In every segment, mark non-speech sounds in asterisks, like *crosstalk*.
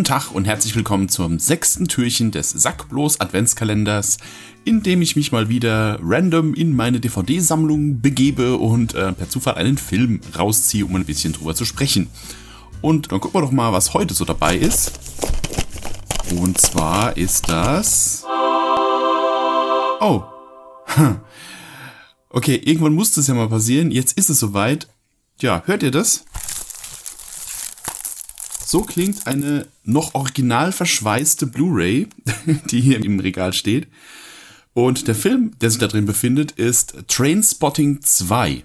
Guten Tag und herzlich willkommen zum sechsten Türchen des Sackblos Adventskalenders, in dem ich mich mal wieder random in meine DVD-Sammlung begebe und äh, per Zufall einen Film rausziehe, um ein bisschen drüber zu sprechen. Und dann gucken wir doch mal, was heute so dabei ist. Und zwar ist das... Oh. *laughs* Okay, irgendwann muss das ja mal passieren. Jetzt ist es soweit. Ja, hört ihr das? So klingt eine noch original verschweißte Blu-ray, *laughs* die hier im Regal steht. Und der Film, der sich da drin befindet, ist Trainspotting 2.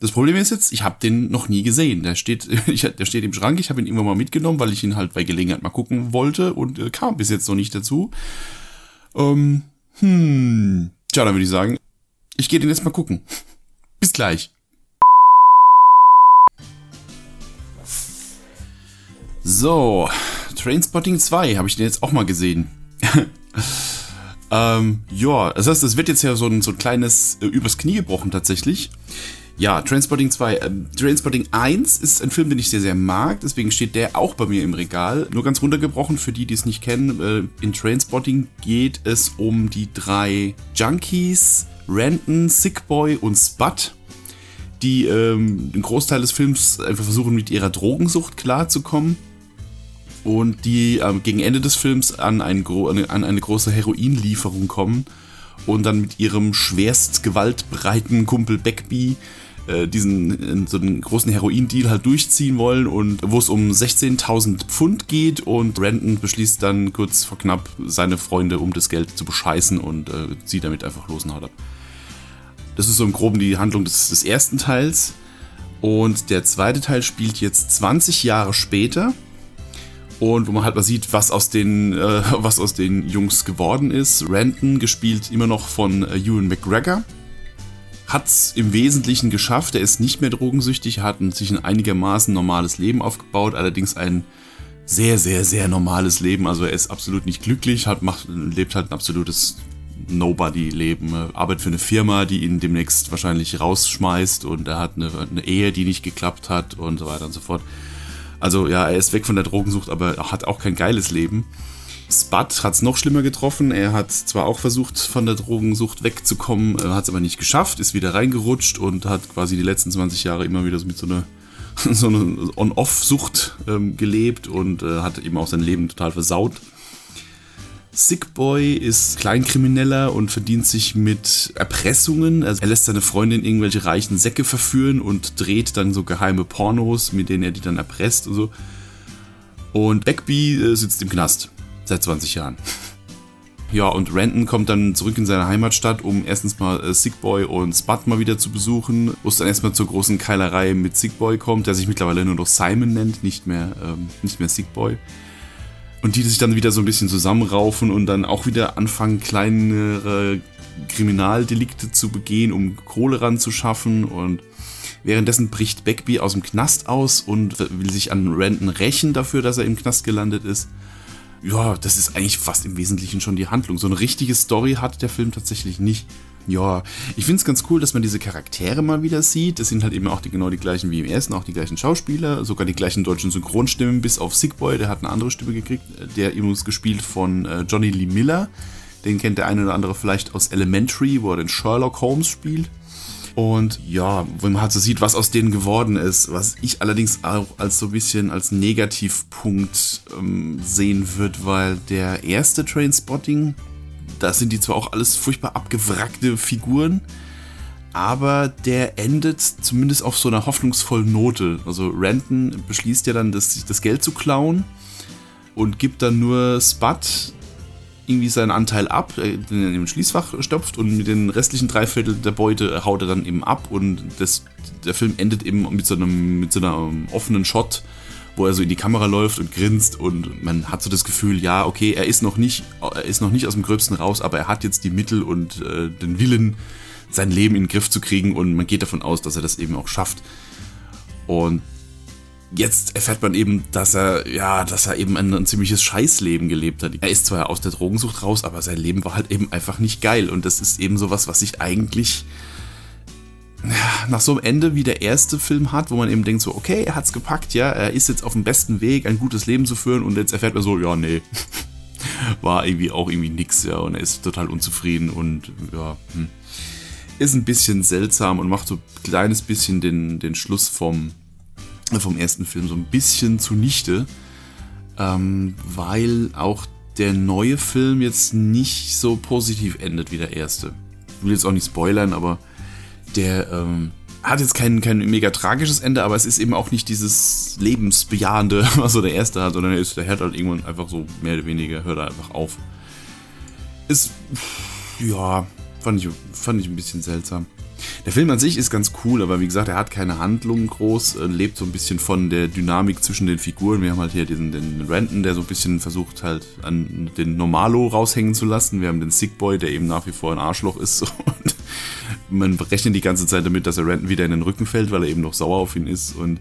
Das Problem ist jetzt, ich habe den noch nie gesehen. Der steht, *laughs* ich, der steht im Schrank. Ich habe ihn irgendwann mal mitgenommen, weil ich ihn halt bei Gelegenheit mal gucken wollte und äh, kam bis jetzt noch nicht dazu. Ähm, hm, tja, dann würde ich sagen, ich gehe den jetzt mal gucken. *laughs* Bis gleich. So, Trainspotting 2 habe ich den jetzt auch mal gesehen. *laughs* ähm, ja, das heißt, es wird jetzt ja so ein, so ein kleines äh, übers Knie gebrochen tatsächlich. Ja, Trainspotting 2. Ähm, Trainspotting 1 ist ein Film, den ich sehr, sehr mag, deswegen steht der auch bei mir im Regal. Nur ganz runtergebrochen, für die, die es nicht kennen, äh, in Trainspotting geht es um die drei Junkies, Renton, Sickboy und Spud die ähm, den Großteil des Films einfach versuchen, mit ihrer Drogensucht klarzukommen und die ähm, gegen Ende des Films an, ein, an eine große Heroinlieferung kommen und dann mit ihrem schwerst gewaltbereiten Kumpel Beckby äh, diesen so einen großen Heroin-Deal halt durchziehen wollen und wo es um 16.000 Pfund geht und Brandon beschließt dann kurz vor knapp seine Freunde um das Geld zu bescheißen und äh, sie damit einfach los und haut ab. Das ist so im Groben die Handlung des, des ersten Teils und der zweite Teil spielt jetzt 20 Jahre später und wo man halt mal sieht, was aus den, äh, *laughs* was aus den Jungs geworden ist. Renton, gespielt immer noch von äh, Ewan McGregor, hat es im Wesentlichen geschafft. Er ist nicht mehr drogensüchtig, hat sich ein einigermaßen normales Leben aufgebaut, allerdings ein sehr, sehr, sehr normales Leben. Also er ist absolut nicht glücklich, hat, macht, lebt halt ein absolutes Nobody-Leben. Arbeitet für eine Firma, die ihn demnächst wahrscheinlich rausschmeißt und er hat eine, eine Ehe, die nicht geklappt hat und so weiter und so fort. Also ja, er ist weg von der Drogensucht, aber er hat auch kein geiles Leben. Spud hat es noch schlimmer getroffen. Er hat zwar auch versucht, von der Drogensucht wegzukommen, hat es aber nicht geschafft, ist wieder reingerutscht und hat quasi die letzten 20 Jahre immer wieder mit so einer *laughs* so eine On-Off-Sucht ähm, gelebt und äh, hat eben auch sein Leben total versaut. Sickboy ist Kleinkrimineller und verdient sich mit Erpressungen. Also er lässt seine Freundin irgendwelche reichen Säcke verführen und dreht dann so geheime Pornos, mit denen er die dann erpresst und so. Und Beckby äh, sitzt im Knast seit 20 Jahren. *laughs* Ja, und Renton kommt dann zurück in seine Heimatstadt, um erstens mal äh, Sickboy und Spud mal wieder zu besuchen, wo es dann erstmal zur großen Keilerei mit Sickboy kommt, der sich mittlerweile nur noch Simon nennt, nicht mehr, ähm, nicht mehr Sickboy. Und die sich dann wieder so ein bisschen zusammenraufen und dann auch wieder anfangen, kleinere Kriminaldelikte zu begehen, um Kohle ranzuschaffen. Und währenddessen bricht Beckby aus dem Knast aus und will sich an Randon rächen dafür, dass er im Knast gelandet ist. Ja, das ist eigentlich fast im Wesentlichen schon die Handlung. So eine richtige Story hat der Film tatsächlich nicht. Ja, ich finde es ganz cool, dass man diese Charaktere mal wieder sieht. Das sind halt eben auch die, genau die gleichen wie im ersten, auch die gleichen Schauspieler, sogar die gleichen deutschen Synchronstimmen, bis auf Sickboy, der hat eine andere Stimme gekriegt. Der übrigens gespielt von äh, Johnny Lee Miller. Den kennt der eine oder andere vielleicht aus Elementary, wo er den Sherlock Holmes spielt. Und ja, wo man halt so sieht, was aus denen geworden ist, was ich allerdings auch als so ein bisschen als Negativpunkt ähm, sehen würde, weil der erste Trainspotting, da sind die zwar auch alles furchtbar abgewrackte Figuren, aber der endet zumindest auf so einer hoffnungsvollen Note. Also Renton beschließt ja dann, das, das Geld zu klauen und gibt dann nur Spud irgendwie seinen Anteil ab, den er dem Schließfach stopft und mit den restlichen drei Viertel der Beute haut er dann eben ab und das, der Film endet eben mit so einem mit so einer offenen Shot wo er so in die Kamera läuft und grinst und man hat so das Gefühl, ja, okay, er ist noch nicht, er ist noch nicht aus dem Gröbsten raus, aber er hat jetzt die Mittel und äh, den Willen, sein Leben in den Griff zu kriegen und man geht davon aus, dass er das eben auch schafft. Und jetzt erfährt man eben, dass er, ja, dass er eben ein, ein, ziemliches Scheißleben gelebt hat. Er ist zwar aus der Drogensucht raus, aber sein Leben war halt eben einfach nicht geil. Und das ist eben sowas, was ich eigentlich nach so einem Ende wie der erste Film hat, wo man eben denkt so, okay, er hat's gepackt, ja, er ist jetzt auf dem besten Weg, ein gutes Leben zu führen und jetzt erfährt man so, ja, nee, *laughs* war irgendwie auch irgendwie nix, ja, und er ist total unzufrieden und ja, hm. ist ein bisschen seltsam und macht so ein kleines bisschen den, den Schluss vom, vom ersten Film so ein bisschen zunichte, ähm, weil auch der neue Film jetzt nicht so positiv endet wie der erste. Ich will jetzt auch nicht spoilern, aber der ähm, hat jetzt kein, kein mega tragisches Ende, aber es ist eben auch nicht dieses lebensbejahende, *laughs* was so der erste hat, sondern er ist, der hört halt irgendwann einfach so mehr oder weniger, hört er einfach auf. Ist, ja, fand ich, fand ich ein bisschen seltsam. Der Film an sich ist ganz cool, aber wie gesagt, er hat keine Handlung groß, lebt so ein bisschen von der Dynamik zwischen den Figuren. Wir haben halt hier diesen den Renton, der so ein bisschen versucht halt an den Normalo raushängen zu lassen. Wir haben den Sick Boy, der eben nach wie vor ein Arschloch ist *laughs* und man rechnet die ganze Zeit damit, dass er Renton wieder in den Rücken fällt, weil er eben noch sauer auf ihn ist. Und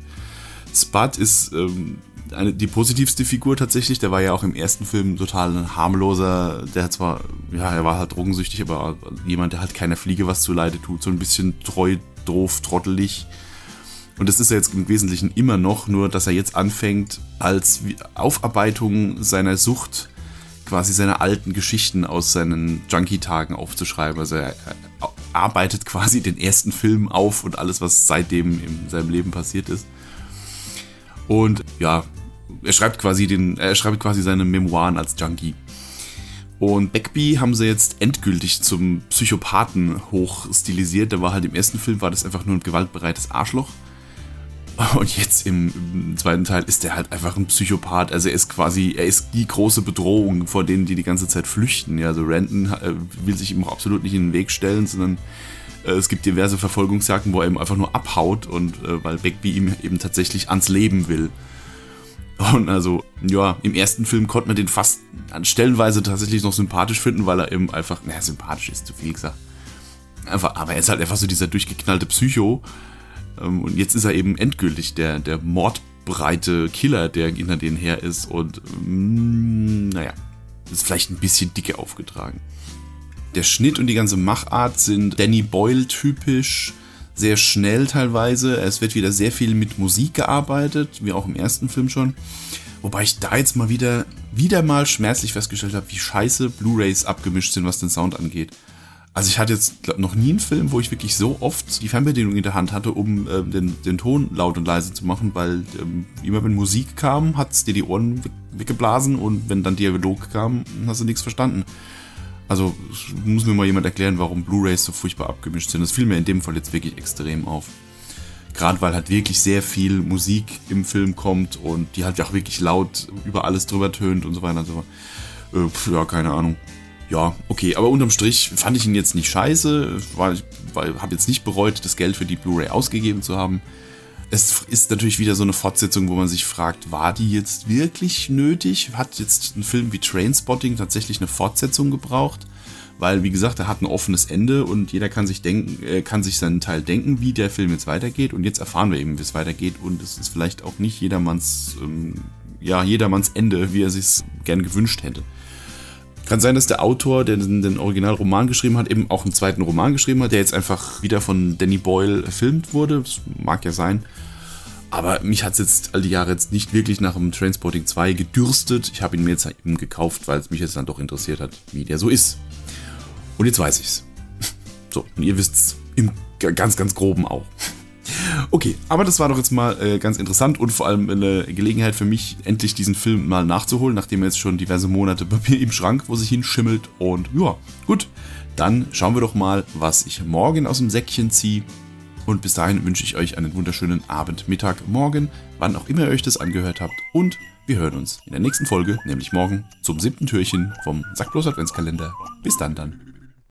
Spud ist ähm, eine, die positivste Figur tatsächlich. Der war ja auch im ersten Film total ein harmloser. Der hat zwar, ja, er war halt drogensüchtig, aber jemand, der halt keiner Fliege was zu Leide tut. So ein bisschen treu, doof, trottelig. Und das ist er jetzt im Wesentlichen immer noch, nur dass er jetzt anfängt, als Aufarbeitung seiner Sucht quasi seine alten Geschichten aus seinen Junkie-Tagen aufzuschreiben. Also er, arbeitet quasi den ersten Film auf und alles, was seitdem in seinem Leben passiert ist. Und ja, er schreibt quasi den, er schreibt quasi seine Memoiren als Junkie. Und Beckby haben sie jetzt endgültig zum Psychopathen hochstilisiert. Der war halt im ersten Film, war das einfach nur ein gewaltbereites Arschloch. *laughs* Und jetzt im, im, zweiten Teil ist er halt einfach ein Psychopath. Also er ist quasi, er ist die große Bedrohung, vor denen die die ganze Zeit flüchten. Ja, also Randon äh, will sich ihm auch absolut nicht in den Weg stellen, sondern äh, es gibt diverse Verfolgungsjagden, wo er ihm einfach nur abhaut und äh, weil Beckby ihm eben tatsächlich ans Leben will. Und also, ja, im ersten Film konnte man den fast stellenweise tatsächlich noch sympathisch finden, weil er eben einfach, naja, sympathisch ist zu viel gesagt. Einfach, aber er ist halt einfach so dieser durchgeknallte Psycho, und jetzt ist er eben endgültig der, der mordbreite Killer, der hinter denen her ist. Und mm, naja, ist vielleicht ein bisschen dicke aufgetragen. Der Schnitt und die ganze Machart sind Danny Boyle typisch, sehr schnell teilweise. Es wird wieder sehr viel mit Musik gearbeitet, wie auch im ersten Film schon. Wobei ich da jetzt mal wieder, wieder mal schmerzlich festgestellt habe, wie scheiße Blu-rays abgemischt sind, was den Sound angeht. Also ich hatte jetzt glaub, noch nie einen Film, wo ich wirklich so oft die Fernbedienung in der Hand hatte, um äh, den, den Ton laut und leise zu machen, weil ähm, immer wenn Musik kam, hat es dir die Ohren weggeblasen und wenn dann Dialog kam, hast du nichts verstanden. Also muss mir mal jemand erklären, warum Blu-rays so furchtbar abgemischt sind. Das fiel mir in dem Fall jetzt wirklich extrem auf. Gerade weil halt wirklich sehr viel Musik im Film kommt und die halt auch wirklich laut über alles drüber tönt und so weiter und so fort. Äh, ja, keine Ahnung ja, okay, aber unterm Strich fand ich ihn jetzt nicht scheiße. War, war, habe jetzt nicht bereut, das Geld für die Blu-ray ausgegeben zu haben. Es ist natürlich wieder so eine Fortsetzung, wo man sich fragt, war die jetzt wirklich nötig? Hat jetzt ein Film wie Trainspotting tatsächlich eine Fortsetzung gebraucht? Weil, wie gesagt, er hat ein offenes Ende und jeder kann sich denken, äh, kann sich seinen Teil denken, wie der Film jetzt weitergeht. Und jetzt erfahren wir eben, wie es weitergeht. Und es ist vielleicht auch nicht jedermanns, ähm, ja, jedermanns Ende, wie er sich gern gewünscht hätte. Kann sein, dass der Autor, der den, den Originalroman geschrieben hat, eben auch einen zweiten Roman geschrieben hat, der jetzt einfach wieder von Danny Boyle gefilmt wurde. Das mag ja sein. Aber mich hat es jetzt all die Jahre jetzt nicht wirklich nach dem Transporting 2 gedürstet. Ich habe ihn mir jetzt eben gekauft, weil es mich jetzt dann doch interessiert hat, wie der so ist. Und jetzt weiß ich's. *laughs* So, und ihr wisst's im ganz, ganz groben auch. Okay, aber das war doch jetzt mal äh, ganz interessant und vor allem eine Gelegenheit für mich, endlich diesen Film mal nachzuholen, nachdem er jetzt schon diverse Monate bei mir im Schrank, wo sich hinschimmelt. Und ja, gut, dann schauen wir doch mal, was ich morgen aus dem Säckchen ziehe. Und bis dahin wünsche ich euch einen wunderschönen Abend, Mittag, Morgen, wann auch immer ihr euch das angehört habt. Und wir hören uns in der nächsten Folge, nämlich morgen, zum siebten Türchen vom Sackblos Adventskalender. Bis dann dann.